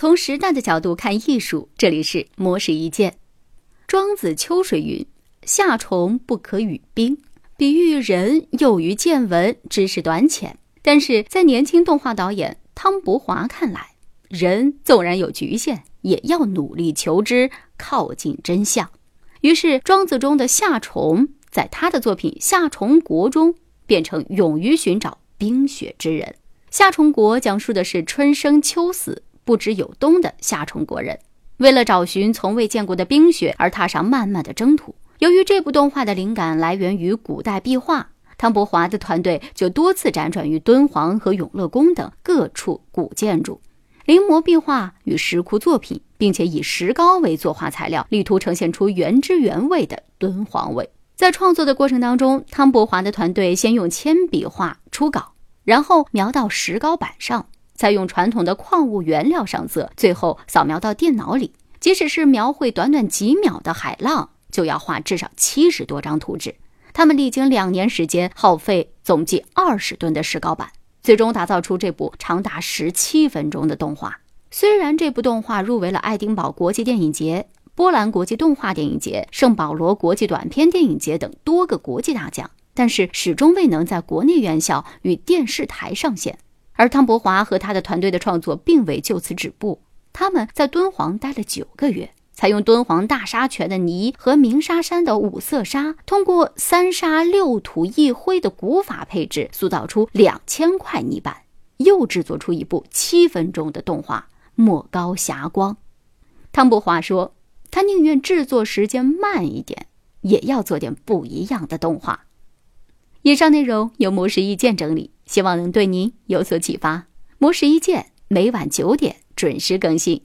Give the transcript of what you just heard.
从时代的角度看艺术，这里是魔石一见。庄子秋水云：“夏虫不可语冰”，比喻人囿于见闻，知识短浅。但是在年轻动画导演汤伯华看来，人纵然有局限，也要努力求知，靠近真相。于是，庄子中的夏虫，在他的作品《夏虫国》中，变成勇于寻找冰雪之人。夏虫国讲述的是春生秋死、不知有冬的夏虫国人，为了找寻从未见过的冰雪而踏上漫漫的征途。由于这部动画的灵感来源于古代壁画，汤伯华的团队就多次辗转于敦煌和永乐宫等各处古建筑，临摹壁画与石窟作品，并且以石膏为作画材料，力图呈现出原汁原味的敦煌味。在创作的过程当中，汤伯华的团队先用铅笔画初稿。然后描到石膏板上，再用传统的矿物原料上色，最后扫描到电脑里。即使是描绘短短几秒的海浪，就要画至少七十多张图纸。他们历经两年时间，耗费总计二十吨的石膏板，最终打造出这部长达十七分钟的动画。虽然这部动画入围了爱丁堡国际电影节、波兰国际动画电影节、圣保罗国际短片电影节等多个国际大奖。但是始终未能在国内院校与电视台上线，而汤伯华和他的团队的创作并未就此止步。他们在敦煌待了九个月，采用敦煌大沙泉的泥和鸣沙山的五色沙，通过三沙六土一灰的古法配置，塑造出两千块泥板，又制作出一部七分钟的动画《莫高霞光》。汤伯华说：“他宁愿制作时间慢一点，也要做点不一样的动画。”以上内容由模式意见整理，希望能对您有所启发。魔石一见每晚九点准时更新。